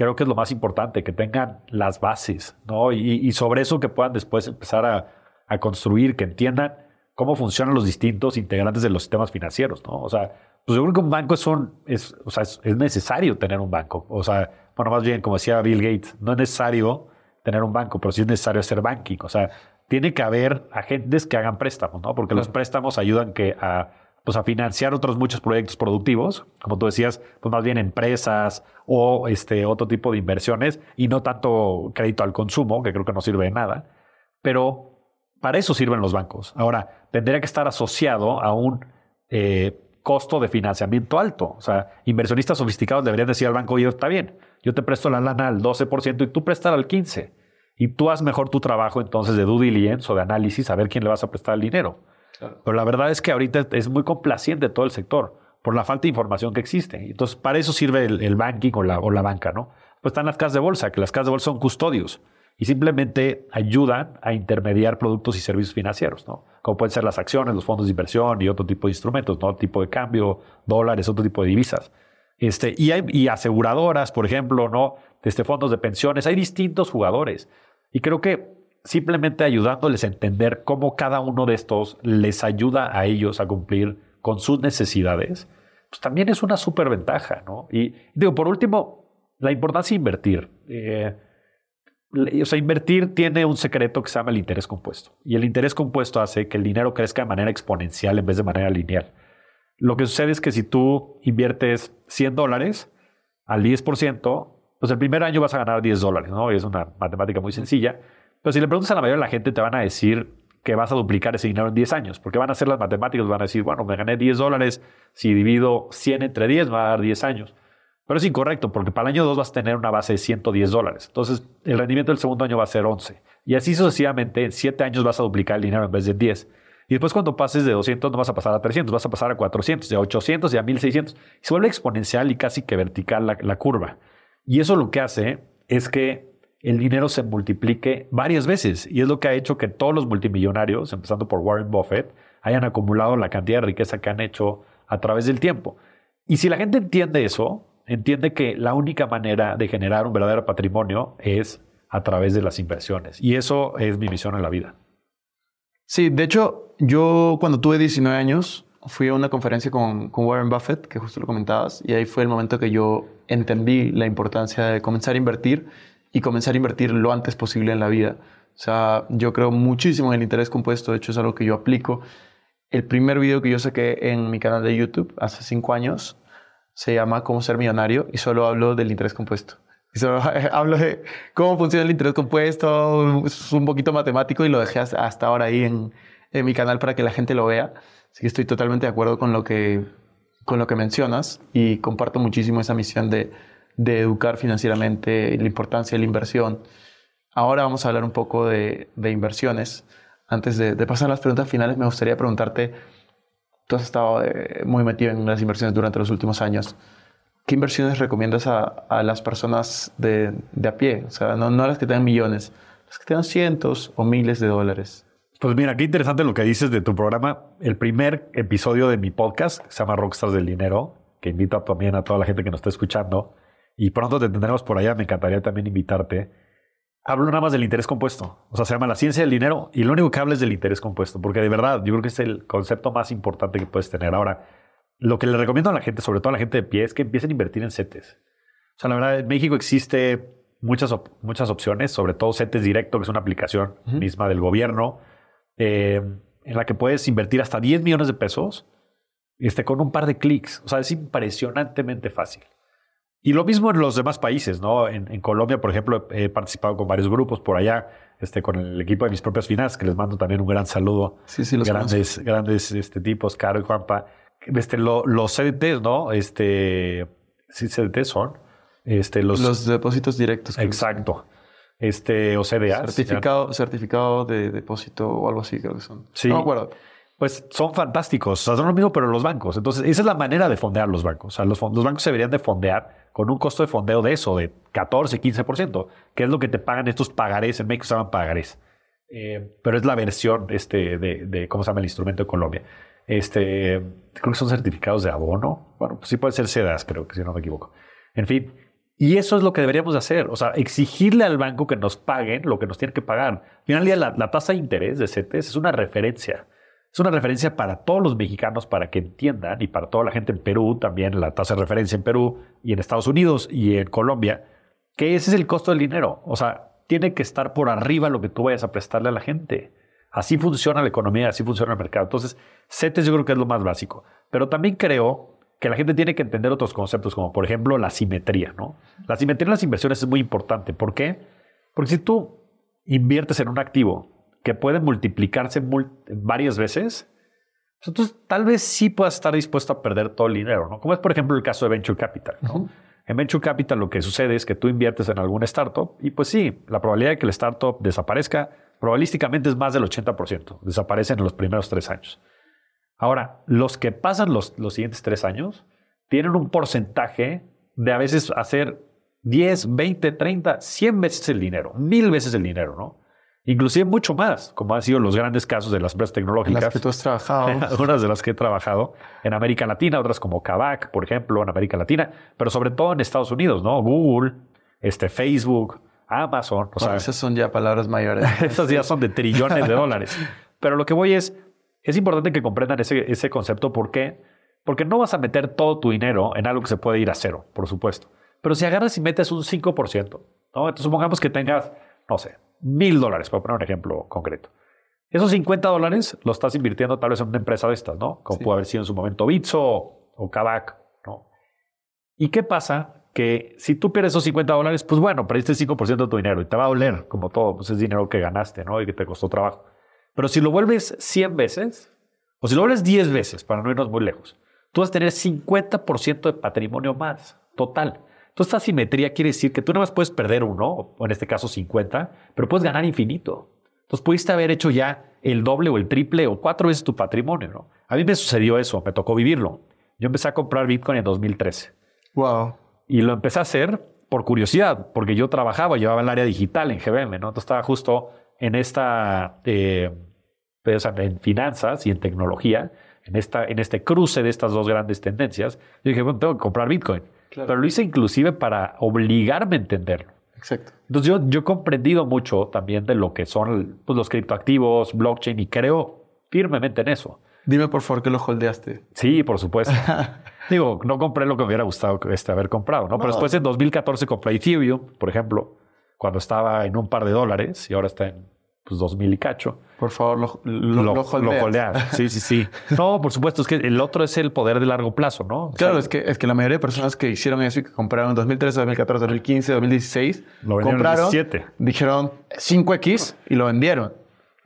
B: creo que es lo más importante, que tengan las bases, ¿no? Y, y sobre eso que puedan después empezar a, a construir, que entiendan cómo funcionan los distintos integrantes de los sistemas financieros, ¿no? O sea, pues yo creo que un banco es un, es, o sea, es, es necesario tener un banco. O sea, bueno, más bien, como decía Bill Gates, no es necesario tener un banco, pero sí es necesario hacer banking. O sea, tiene que haber agentes que hagan préstamos, ¿no? Porque los préstamos ayudan que a, pues a financiar otros muchos proyectos productivos, como tú decías, pues más bien empresas o este otro tipo de inversiones y no tanto crédito al consumo, que creo que no sirve de nada. Pero para eso sirven los bancos. Ahora, tendría que estar asociado a un eh, costo de financiamiento alto. O sea, inversionistas sofisticados deberían decir al banco, oye, está bien, yo te presto la lana al 12% y tú prestas al 15%. Y tú haz mejor tu trabajo entonces de due diligence o de análisis, a ver quién le vas a prestar el dinero. Pero la verdad es que ahorita es muy complaciente todo el sector por la falta de información que existe. Entonces, para eso sirve el, banking o la, banca, ¿no? Pues están las casas de bolsa, que las casas de bolsa son custodios y simplemente ayudan a intermediar productos y servicios financieros, ¿no? Como pueden ser las acciones, los fondos de inversión y otro tipo de instrumentos, ¿no? Tipo de cambio, dólares, otro tipo de divisas. Este, y, y aseguradoras, por ejemplo, ¿no? Este, fondos de pensiones. Hay distintos jugadores. Y creo que simplemente ayudándoles a entender cómo cada uno de estos les ayuda a ellos a cumplir con sus necesidades, pues también es una súper ventaja, ¿no? Y digo, por último, la importancia de invertir. Eh, o sea, invertir tiene un secreto que se llama el interés compuesto. Y el interés compuesto hace que el dinero crezca de manera exponencial en vez de manera lineal. Lo que sucede es que si tú inviertes 100 dólares al 10%, pues el primer año vas a ganar 10 dólares, ¿no? Es una matemática muy sencilla. Pero si le preguntas a la mayoría de la gente, te van a decir que vas a duplicar ese dinero en 10 años, porque van a hacer las matemáticas, van a decir, bueno, me gané 10 dólares, si divido 100 entre 10, me va a dar 10 años. Pero es incorrecto, porque para el año 2 vas a tener una base de 110 dólares. Entonces, el rendimiento del segundo año va a ser 11. Y así sucesivamente, en 7 años vas a duplicar el dinero en vez de 10. Y después cuando pases de 200 no vas a pasar a 300, vas a pasar a 400, de 800 y a 1600. Y se vuelve exponencial y casi que vertical la, la curva. Y eso lo que hace es que el dinero se multiplique varias veces. Y es lo que ha hecho que todos los multimillonarios, empezando por Warren Buffett, hayan acumulado la cantidad de riqueza que han hecho a través del tiempo. Y si la gente entiende eso, entiende que la única manera de generar un verdadero patrimonio es a través de las inversiones. Y eso es mi misión en la vida.
A: Sí, de hecho, yo cuando tuve 19 años fui a una conferencia con, con, Warren Buffett, que justo lo comentabas, y ahí fue el momento que yo entendí la importancia de comenzar a invertir y comenzar a invertir lo antes posible en la vida. O sea, yo creo muchísimo en el interés compuesto, de hecho es algo que yo aplico. El primer video que yo saqué en mi canal de YouTube hace cinco años se llama Cómo ser millonario y solo hablo del interés compuesto. Y solo hablo de cómo funciona el interés compuesto, es un poquito matemático y lo dejé hasta ahora ahí en, en mi canal para que la gente lo vea. Así que estoy totalmente de acuerdo con lo que, con lo que mencionas y comparto muchísimo esa misión de, de educar financieramente, la importancia de la inversión. Ahora vamos a hablar un poco de, de inversiones. Antes de, de, pasar a las preguntas finales, me gustaría preguntarte, tú has estado eh, muy metido en las inversiones durante los últimos años. ¿Qué inversiones recomiendas a, a las personas de, de, a pie? O sea, no, no las que tengan millones, las que tengan cientos o miles de dólares.
B: Pues mira, qué interesante lo que dices de tu programa. El primer episodio de mi podcast se llama Rockstars del Dinero, que invito también a toda la gente que nos está escuchando. Y pronto te tendremos por allá. Me encantaría también invitarte. Hablo nada más del interés compuesto. O sea, se llama la ciencia del dinero y lo único que hablo es del interés compuesto, porque de verdad yo creo que es el concepto más importante que puedes tener. Ahora, lo que le recomiendo a la gente, sobre todo a la gente de pie, es que empiecen a invertir en CETES. O sea, la verdad, en México existe muchas, op muchas opciones, sobre todo CETES Directo, que es una aplicación uh -huh. misma del gobierno eh, en la que puedes invertir hasta 10 millones de pesos este, con un par de clics. O sea, es impresionantemente fácil. Y lo mismo en los demás países, ¿no? En, en, Colombia, por ejemplo, he participado con varios grupos por allá, este, con el equipo de mis propias finanzas, que les mando también un gran saludo.
A: Sí, sí, los
B: grandes, grandes este, tipos, Caro y Juanpa. Este, lo, los CDTs, ¿no? Este, sí, CDTs son. Este, los,
A: los depósitos directos.
B: Exacto. Este, o CDA.
A: Certificado, certificado de depósito o algo así, creo que son.
B: Sí.
A: No me acuerdo.
B: Pues son fantásticos. O sea, son lo mismo, pero los bancos. Entonces, esa es la manera de fondear los bancos. O sea, los, los bancos se deberían de fondear con un costo de fondeo de eso, de 14, 15%, que es lo que te pagan estos pagarés. En México se llaman pagarés. Eh, pero es la versión este, de, de, ¿cómo se llama el instrumento de Colombia? Este, creo que son certificados de abono. Bueno, pues sí puede ser CEDAS, creo que si no me equivoco. En fin, y eso es lo que deberíamos hacer. O sea, exigirle al banco que nos paguen lo que nos tienen que pagar. Al final día, la, la tasa de interés de CETES es una referencia. Es una referencia para todos los mexicanos para que entiendan y para toda la gente en Perú también, la tasa de referencia en Perú y en Estados Unidos y en Colombia, que ese es el costo del dinero. O sea, tiene que estar por arriba lo que tú vayas a prestarle a la gente. Así funciona la economía, así funciona el mercado. Entonces, CETES yo creo que es lo más básico. Pero también creo que la gente tiene que entender otros conceptos, como por ejemplo la simetría, ¿no? La simetría en las inversiones es muy importante. ¿Por qué? Porque si tú inviertes en un activo que puede multiplicarse mul- varias veces, pues entonces tal vez sí puedas estar dispuesto a perder todo el dinero, ¿no? Como es, por ejemplo, el caso de Venture Capital, ¿no? En Venture Capital lo que sucede es que tú inviertes en alguna startup y pues sí, la probabilidad de que la startup desaparezca probabilísticamente es más del 80%. Desaparecen en los primeros tres años. Ahora, los que pasan los, los siguientes tres años tienen un porcentaje de a veces hacer 10, 20, 30, 100 veces el dinero, mil veces el dinero, ¿no? Inclusive mucho más, como han sido los grandes casos de las empresas
A: En
B: tecnológicas.
A: las que tú has trabajado.
B: Algunas de las que he trabajado en América Latina, otras como Kavak, por ejemplo, en América Latina, pero sobre todo en Estados Unidos, ¿no? Google, este, Facebook, Amazon, o sea,
A: Bueno, esas son ya palabras mayores.
B: esas ya son de trillones de dólares. Pero lo que voy es, es importante que comprendan ese, ese concepto. ¿Por qué? Porque no vas a meter todo tu dinero en algo que se puede ir a cero, por supuesto. Pero si agarras y metes un 5%, ¿no? Entonces supongamos que tengas, no sé, mil dólares, para poner un ejemplo concreto. Esos 50 dólares los estás invirtiendo tal vez en una empresa de estas, ¿no? Como
A: Sí.
B: puede haber sido en su momento Bitso o Kavak, ¿no? ¿Y qué pasa? Que si tú pierdes esos 50 dólares, pues bueno, perdiste el 5% de tu dinero y te va a doler, como todo, pues es dinero que ganaste, ¿no? Y que te costó trabajo. Pero si lo vuelves 100 veces, o si lo vuelves 10 veces, para no irnos muy lejos, tú vas a tener 50% de patrimonio más, total. Entonces, esta simetría quiere decir que tú nada más puedes perder uno, o en este caso 50, pero puedes ganar infinito. Entonces, pudiste haber hecho ya el doble o el triple o cuatro veces tu patrimonio, ¿no? A mí me sucedió eso, me tocó vivirlo. Yo empecé a comprar Bitcoin en 2013.
A: wow.
B: Y lo empecé a hacer por curiosidad, porque yo trabajaba, llevaba el área digital en GBM, ¿no? Entonces estaba justo en esta, eh, pues, en finanzas y en tecnología, en, esta, en este cruce de estas dos grandes tendencias. Yo dije, bueno, tengo que comprar Bitcoin.
A: Claro.
B: Pero lo hice inclusive para obligarme a entenderlo.
A: Exacto.
B: Entonces yo, yo he comprendido mucho también de lo que son pues, los criptoactivos, blockchain, y creo firmemente en eso.
A: Dime por favor que lo holdeaste.
B: Sí, por supuesto. Digo, no compré lo que me hubiera gustado este, haber comprado, ¿no? Pero
A: No.
B: después en 2014 compré Ethereum, por ejemplo, cuando estaba en un par de dólares y ahora está en pues, 2000 y cacho.
A: Por favor, lo, lo,
B: Lo,
A: lo holdeas.
B: holdeas. Sí, sí, sí. No, por supuesto, es que el otro es el poder de largo plazo, ¿no? O
A: Claro,
B: sea,
A: es que, es que la mayoría de personas que hicieron eso y que compraron en 2013, 2014, 2015, 2016,
B: Lo
A: compraron,
B: 17.
A: dijeron 5X y lo vendieron.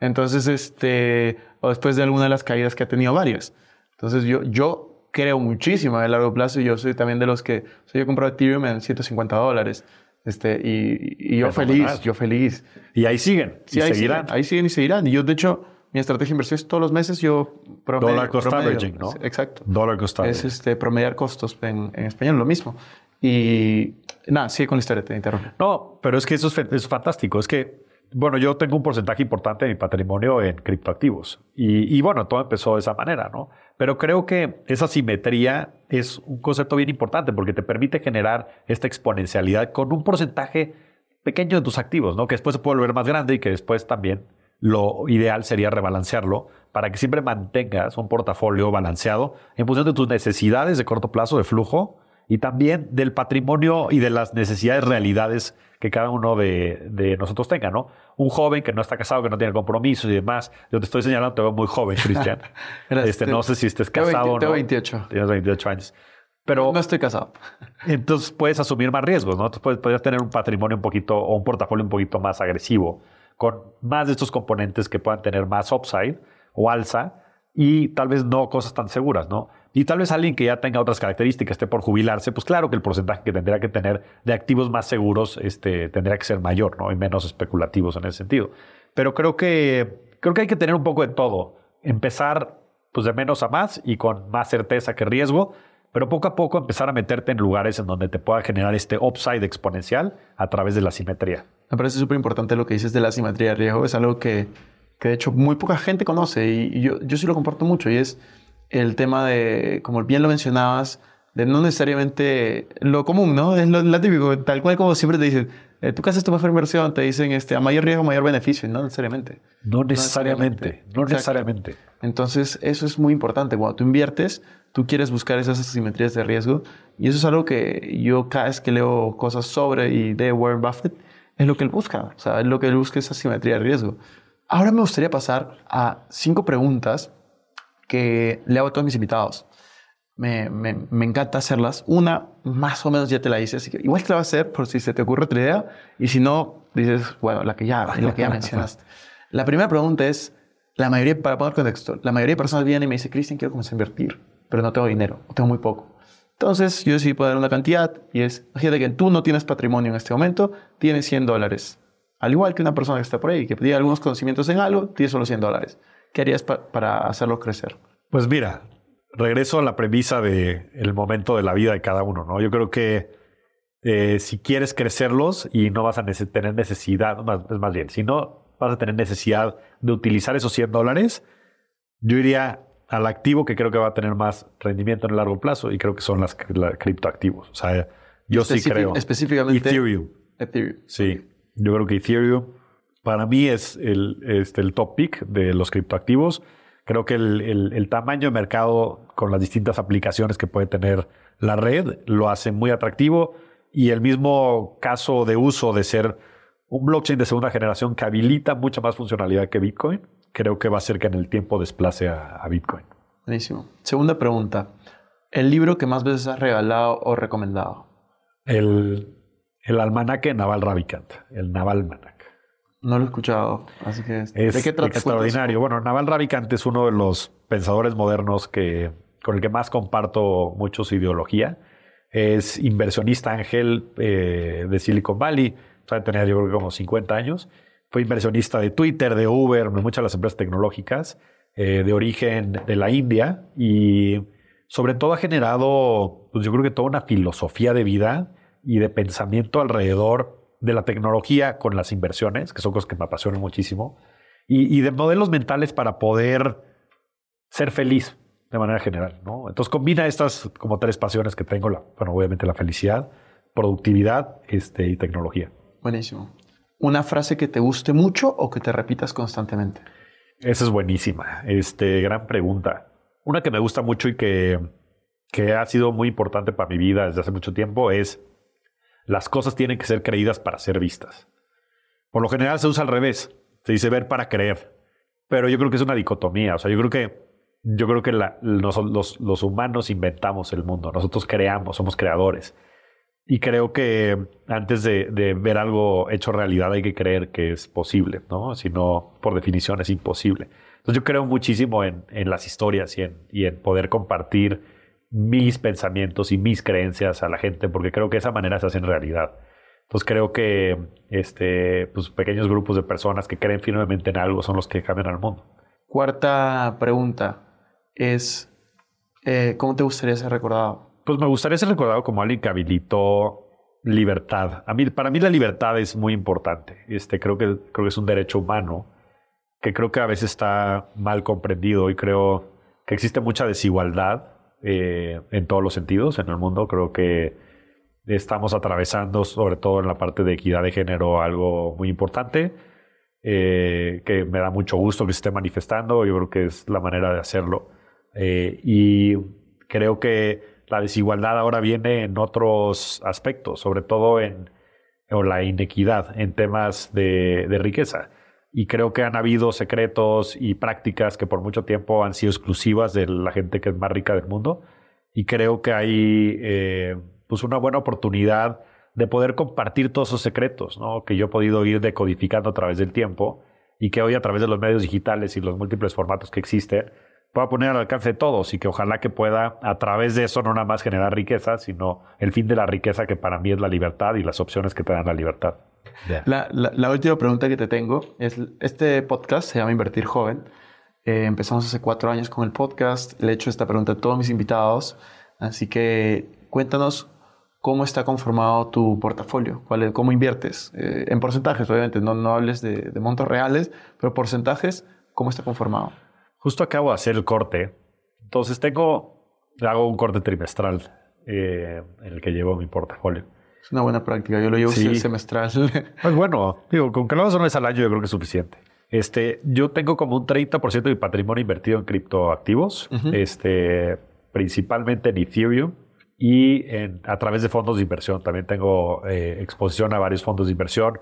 A: Entonces, este, o después de alguna de las caídas que ha tenido varias. Entonces, yo, yo creo muchísimo a largo plazo y yo soy también de los que, o sea, yo he comprado Ethereum en 150 dólares. Este, y, y yo feliz, yo feliz.
B: Y ahí siguen.
A: Sí,
B: y
A: ahí
B: seguirán.
A: Siguen, ahí siguen y seguirán. Y yo, de hecho, mi estrategia de inversión es todos los meses yo promedio.
B: Dollar cost
A: promedio.
B: averaging, ¿no?
A: Exacto.
B: Dollar cost
A: Es
B: averaging.
A: este, promediar costos en, en español, lo mismo. Y nada, sigue con la historia, te interrumpo.
B: No, pero es que eso es, es fantástico. Es que, bueno, yo tengo un porcentaje importante de mi patrimonio en criptoactivos. Y, y bueno, todo empezó de esa manera, ¿no? Pero creo que esa simetría es un concepto bien importante porque te permite generar esta exponencialidad con un porcentaje pequeño de tus activos, ¿no? Que después se puede volver más grande y que después también lo ideal sería rebalancearlo para que siempre mantengas un portafolio balanceado en función de tus necesidades de corto plazo de flujo y también del patrimonio y de las necesidades realidades que cada uno de, de nosotros tenga, ¿no? Un joven que no está casado, que no tiene compromisos y demás. Yo te estoy señalando, te veo muy joven, Cristian. Este, no sé si estés
A: Tengo
B: casado
A: 20
B: o
A: tengo
B: no.
A: 28.
B: Tienes 28 años. Pero
A: No estoy casado.
B: entonces puedes asumir más riesgos, ¿no? Entonces puedes, podrías tener un patrimonio un poquito o un portafolio un poquito más agresivo, con más de estos componentes que puedan tener más upside o alza y tal vez no cosas tan seguras, ¿no? Y tal vez alguien que ya tenga otras características, esté por jubilarse, pues claro que el porcentaje que tendría que tener de activos más seguros este, tendría que ser mayor, ¿no? Y menos especulativos en ese sentido. Pero creo que, creo que hay que tener un poco de todo. Empezar pues de menos a más y con más certeza que riesgo, pero poco a poco empezar a meterte en lugares en donde te pueda generar este upside exponencial a través de la simetría.
A: Me parece súper importante lo que dices de la simetría de riesgo. Es algo que, que de hecho muy poca gente conoce y, y yo, yo sí lo comparto mucho y es el tema de, como bien lo mencionabas, de no necesariamente lo común, ¿no? Es lo, lo típico, tal cual como siempre te dicen, eh, tú qué haces tu mejor inversión, te dicen este, a mayor riesgo, mayor beneficio, no necesariamente.
B: No necesariamente,
A: necesariamente.
B: no necesariamente.
A: Entonces, eso es muy importante. Cuando tú inviertes, tú quieres buscar esas asimetrías de riesgo. Y eso es algo que yo cada vez que leo cosas sobre y de Warren Buffett, es lo que él busca. O sea, es lo que él busca, esa asimetría de riesgo. Ahora me gustaría pasar a cinco preguntas que le hago a todos mis invitados. Me, me, me encanta hacerlas. Una, más o menos ya te la hice, así que igual te la voy a hacer por si se te ocurre otra idea. Y si no, dices, bueno, la que ya, la que ya mencionaste. La primera pregunta es, la mayoría, para poner contexto, la mayoría de personas vienen y me dicen, Cristian, quiero comenzar a invertir, pero no tengo dinero, tengo muy poco. Entonces yo decidí poner una cantidad y es, imagínate que tú no tienes patrimonio en este momento, tienes 100 dólares. Al igual que una persona que está por ahí, que tiene algunos conocimientos en algo, tienes solo 100 dólares. ¿Qué harías pa- para hacerlo crecer?
B: Pues mira, regreso a la premisa de el momento de la vida de cada uno, ¿no? Yo creo que eh, si quieres crecerlos y no vas a nece- tener necesidad, más, es más bien, si no vas a tener necesidad de utilizar esos 100 dólares, yo iría al activo que creo que va a tener más rendimiento en el largo plazo y creo que son las cri- la- criptoactivos. O sea, yo sí creo.
A: específicamente-
B: Ethereum.
A: Ethereum.
B: Sí, yo creo que Ethereum para mí es el, este, el top pick de los criptoactivos. Creo que el, el- el tamaño de mercado con las distintas aplicaciones que puede tener la red lo hace muy atractivo y el mismo caso de uso de ser un blockchain de segunda generación que habilita mucha más funcionalidad que Bitcoin, creo que va a hacer que en el tiempo desplace a, a Bitcoin.
A: Buenísimo. Segunda pregunta. ¿El libro que más veces has regalado o recomendado?
B: El, el almanaque Naval Ravikant, el Naval.
A: No lo he escuchado, así que...
B: Es
A: ¿De qué trata?
B: extraordinario. Bueno, Naval Ravikant es uno de los pensadores modernos que, con el que más comparto mucho su ideología. Es inversionista ángel eh, de Silicon Valley. O sea, tenía yo creo que como 50 años. Fue inversionista de Twitter, de Uber, de muchas de las empresas tecnológicas, eh, de origen de la India. Y sobre todo ha generado, pues yo creo que toda una filosofía de vida y de pensamiento alrededor de la tecnología con las inversiones, que son cosas que me apasionan muchísimo, y, y de modelos mentales para poder ser feliz de manera general, ¿no? Entonces combina estas como tres pasiones que tengo, la, bueno, obviamente la felicidad, productividad este, y tecnología.
A: Buenísimo. ¿Una frase que te guste mucho o que te repitas constantemente?
B: Esa es buenísima. Este, gran pregunta. Una que me gusta mucho y que, que ha sido muy importante para mi vida desde hace mucho tiempo es las cosas tienen que ser creídas para ser vistas. Por lo general se usa al revés. Se dice ver para creer. Pero yo creo que es una dicotomía. O sea, yo creo que, yo creo que la- los humanos inventamos el mundo. Nosotros creamos, somos creadores. Y creo que antes de, de ver algo hecho realidad hay que creer que es posible, ¿no? Si no, por definición es imposible. Entonces yo creo muchísimo en, en las historias y en, y en poder compartir mis pensamientos y mis creencias a la gente, porque creo que de esa manera se hacen realidad. Entonces creo que este, pues, pequeños grupos de personas que creen firmemente en algo son los que cambian al mundo.
A: Cuarta pregunta es, eh, ¿cómo te gustaría ser recordado?
B: Pues me gustaría ser recordado como alguien que habilitó libertad. A mí, para mí la libertad es muy importante. Este, creo, que, creo que es un derecho humano que creo que a veces está mal comprendido y creo que existe mucha desigualdad eh, en todos los sentidos en el mundo. Creo que estamos atravesando, sobre todo en la parte de equidad de género, algo muy importante eh, que me da mucho gusto que se esté manifestando. Yo creo que es la manera de hacerlo. Eh, y creo que la desigualdad ahora viene en otros aspectos, sobre todo en o la inequidad en temas de, de riqueza. Y creo que han habido secretos y prácticas que por mucho tiempo han sido exclusivas de la gente que es más rica del mundo. Y creo que hay eh, pues una buena oportunidad de poder compartir todos esos secretos, ¿no? que yo he podido ir decodificando a través del tiempo y que hoy a través de los medios digitales y los múltiples formatos que existen, pueda poner al alcance de todos y que ojalá que pueda a través de eso no nada más generar riqueza, sino el fin de la riqueza que para mí es la libertad y las opciones que te dan la libertad.
A: La, la- la última pregunta que te tengo es, este podcast se llama Invertir Joven. Eh, empezamos hace cuatro años con el podcast. Le he hecho esta pregunta a todos mis invitados. Así que cuéntanos cómo está conformado tu portafolio, cuál es- cómo inviertes. Eh, en porcentajes, obviamente, no, no hables de, de montos reales, pero porcentajes, ¿cómo está conformado?
B: Justo acabo de hacer el corte, entonces tengo, hago un corte trimestral eh, en el que llevo mi portafolio.
A: Es una buena práctica. Yo lo llevo
B: Sí.
A: semestral.
B: Pues bueno, digo, con que lo hagas una vez al año yo creo que es suficiente. Este, yo tengo como un 30% de mi patrimonio invertido en criptoactivos, este, principalmente en Ethereum y en, a través de fondos de inversión. También tengo eh, exposición a varios fondos de inversión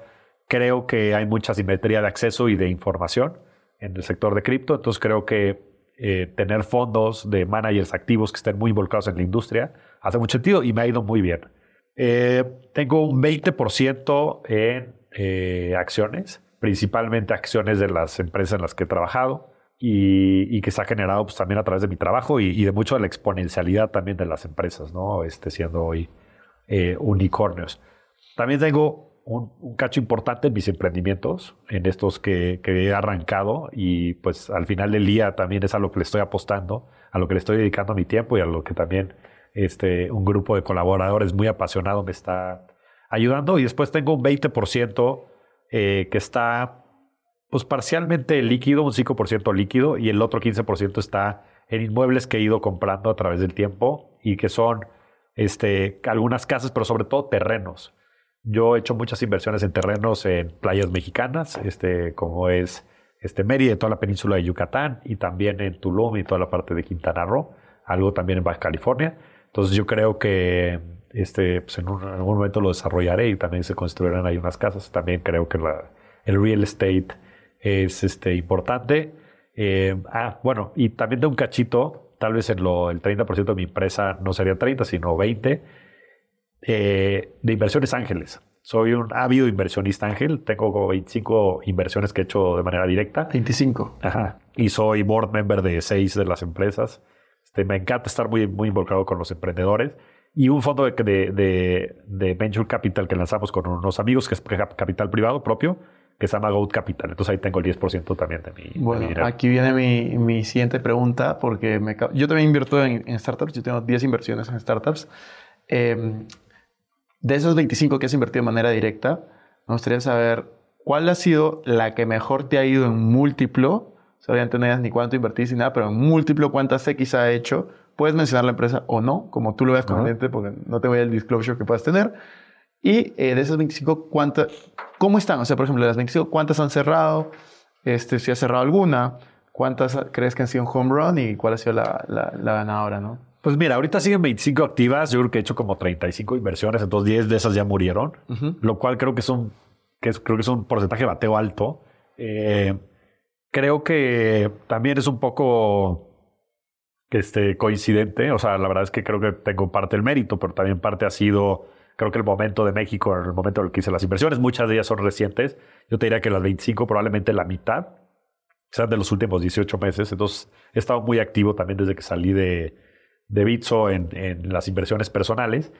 B: Creo que hay mucha simetría de acceso y de información en el sector de cripto, entonces creo que eh, tener fondos de managers activos que estén muy involucrados en la industria hace mucho sentido y me ha ido muy bien. Eh, tengo un 20% en eh, acciones, principalmente acciones de las empresas en las que he trabajado y, que se ha generado pues, también a través de mi trabajo y, de mucho de la exponencialidad también de las empresas, ¿no? Este, siendo hoy eh, unicornios. También tengo un, un cacho importante en mis emprendimientos, en estos que, que he arrancado y pues al final del día también es a lo que le estoy apostando, a lo que le estoy dedicando mi tiempo y a lo que también este, un grupo de colaboradores muy apasionado me está ayudando. Y después tengo un 20% eh, que está pues parcialmente líquido, un 5% líquido y el otro 15% está en inmuebles que he ido comprando a través del tiempo y que son este, algunas casas, pero sobre todo terrenos. Yo he hecho muchas inversiones en terrenos en playas mexicanas, este, como es este, Mérida toda la península de Yucatán, y también en Tulum y toda la parte de Quintana Roo, algo también en Baja California. Entonces yo creo que este, pues en, un- en algún momento lo desarrollaré y también se construirán ahí unas casas. También creo que la- el real estate es este, importante. Eh, ah, bueno, y también de un cachito, tal vez en lo, el 30% de mi empresa no sería 30, sino 20, eh, de inversiones ángeles. Soy un ávido inversionista ángel. Tengo como 25 inversiones que he hecho de manera directa.
C: 25.
B: Ajá. Y soy board member de seis de las empresas. Este, me encanta estar muy, muy involucrado con los emprendedores. Y un fondo de, de, de- de Venture Capital que lanzamos con unos amigos, que es cap- capital privado propio, que se llama Goat Capital. Entonces ahí tengo el 10% también de mi, de mi
A: Bueno,
B: dinero.
A: aquí viene mi, mi siguiente pregunta, porque me yo también invierto en, en startups, yo tengo 10 inversiones en startups. Eh, de esos 25 que has invertido de manera directa, me gustaría saber cuál ha sido la que mejor te ha ido en múltiplo. O sea, obviamente no digas ni cuánto invertís ni nada, pero en múltiplo, cuántas X ha hecho. Puedes mencionar la empresa o no, como tú lo veas conveniente, porque no te voy al disclosure que puedas tener. Y eh, de esas 25, ¿cuántas, ¿cómo están? O sea, por ejemplo, de las 25, ¿cuántas han cerrado? Este, si has cerrado alguna, ¿cuántas crees que han sido un home run y cuál ha sido la, la, la ganadora, no?
B: Pues mira, ahorita siguen 25 activas. Yo creo que he hecho como 35 inversiones, entonces 10 de esas ya murieron,
A: Ujú.
B: lo cual creo que es un, que es, creo que es un porcentaje de bateo alto. Eh, creo que también es un poco este, coincidente. O sea, la verdad es que creo que tengo parte del mérito, pero también parte ha sido, creo que el momento de México, el momento en el que hice las inversiones, muchas de ellas son recientes. Yo te diría que las 25, probablemente la mitad, sean de los últimos 18 meses. Entonces, he estado muy activo también desde que salí de, de Bitso en, en las inversiones personales.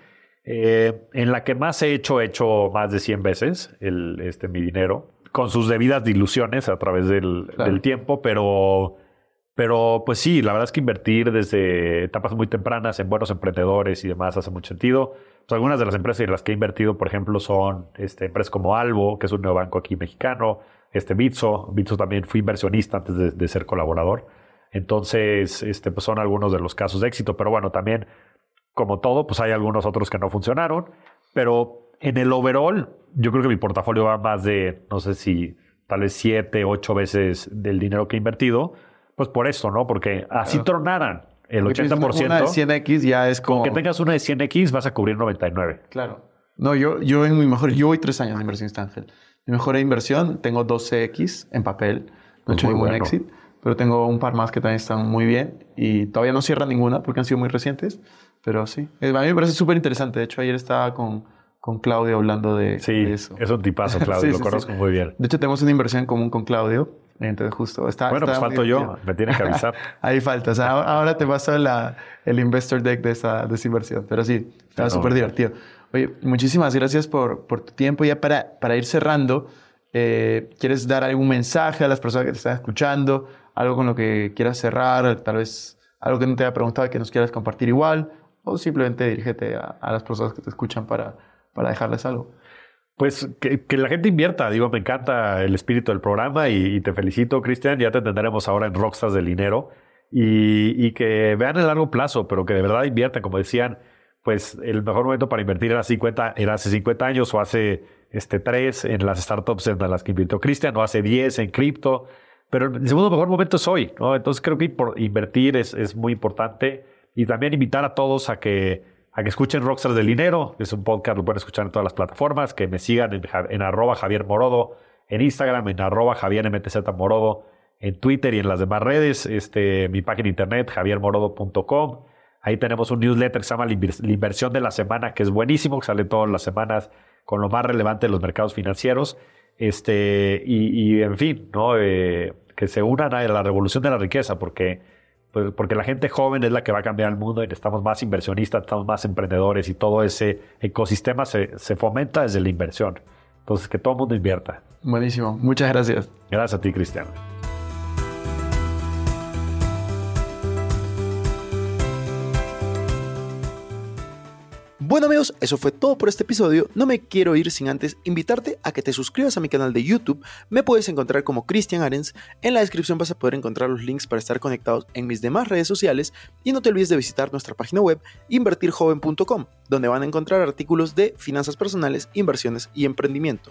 B: Eh, en la que más he hecho, he hecho más de 100 veces el, este, mi dinero, con sus debidas diluciones a través del,
A: Claro.
B: del tiempo, pero, pero pues sí, la verdad es que invertir desde etapas muy tempranas en buenos emprendedores y demás hace mucho sentido. Pues algunas de las empresas en las que he invertido, por ejemplo, son este, empresas como Albo, que es un neobanco aquí mexicano, este Bitso. Bitso también fui inversionista antes de, de ser colaborador. Entonces, este, pues son algunos de los casos de éxito, pero bueno, también como todo, pues hay algunos otros que no funcionaron, pero en el overall, yo creo que mi portafolio va más de, no sé si tal vez siete, ocho veces del dinero que he invertido, pues por eso, ¿no? Porque así
A: Claro.
B: tronaran el
A: Porque tienes una-
B: 80%,
A: Una de 100X ya es como...
B: que tengas una de 100X vas a cubrir 99.
A: Claro. No, yo, yo en mi mejor... Yo voy tres años de inversionista ángel. Mi mejor inversión, tengo 12X en papel. No he hecho ningún
B: bueno.
A: exit. Pero tengo un par más que también están muy bien. Y todavía no cierra ninguna porque han sido muy recientes. Pero sí. Eh, A mí me parece súper interesante. De hecho, ayer estaba con, con Claudio hablando de,
B: Sí,
A: de eso.
B: es un tipazo, Claudio,
A: Sí,
B: lo
A: sí,
B: conozco muy bien.
A: De hecho, tenemos una inversión en común con Claudio. Entonces, justo. Está,
B: Bueno, pues
A: está muy
B: falto yo, me tiene que avisar.
A: Ahí falta. O sea, ahora- te paso la, el investor deck de esa, de esa inversión. Pero sí, estaba
B: Pero-
A: súper divertido. Oye, muchísimas gracias por, por tu tiempo. Ya para, para ir cerrando, eh, ¿quieres dar algún mensaje a las personas que te están escuchando? Algo con lo que quieras cerrar, tal vez algo que no te haya preguntado y que nos quieras compartir igual, o simplemente dirígete a, a las personas que te escuchan para, para dejarles algo.
B: Pues que, la gente invierta, digo, me encanta el espíritu del programa y, te felicito, Cristian, ya te entenderemos ahora en Rockstars del dinero. Y, que vean el largo plazo, pero que de verdad inviertan, como decían, pues el mejor momento para invertir era, 50, era hace 50 años o hace este, 3 en las startups en las que invirtió Cristian o hace 10 en cripto, pero el segundo mejor momento es hoy. Entonces creo que por invertir es, es muy importante. Y también invitar a todos a que a que escuchen Rockstars del Dinero. Es un podcast, lo pueden escuchar en todas las plataformas. Que me sigan en, arroba Javier Morodo, en Instagram, en arroba Javier MTZ Morodo, en Twitter y en las demás redes. Este, mi página de internet, javiermorodo.com. Ahí tenemos un newsletter que se llama La Invers- La Inversión de la Semana, que es buenísimo, que sale todas las semanas con lo más relevante de los mercados financieros. Este, y, y, en fin, ¿no? Eh, que se unan a la revolución de la riqueza, porque, pues, porque la gente joven es la que va a cambiar el mundo y necesitamos más inversionistas, estamos más emprendedores y todo ese ecosistema se, se fomenta desde la inversión. Entonces, que todo el mundo invierta.
D: Buenísimo. Muchas gracias.
B: Gracias a ti, Cristian.
A: Bueno amigos, eso fue todo por este episodio. No me quiero ir sin antes invitarte a que te suscribas a mi canal de YouTube. Me puedes encontrar como Cristian Arens. En la descripción vas a poder encontrar los links para estar conectados en mis demás redes sociales. Y no te olvides de visitar nuestra página web invertirjoven.com, donde van a encontrar artículos de finanzas personales, inversiones y emprendimiento.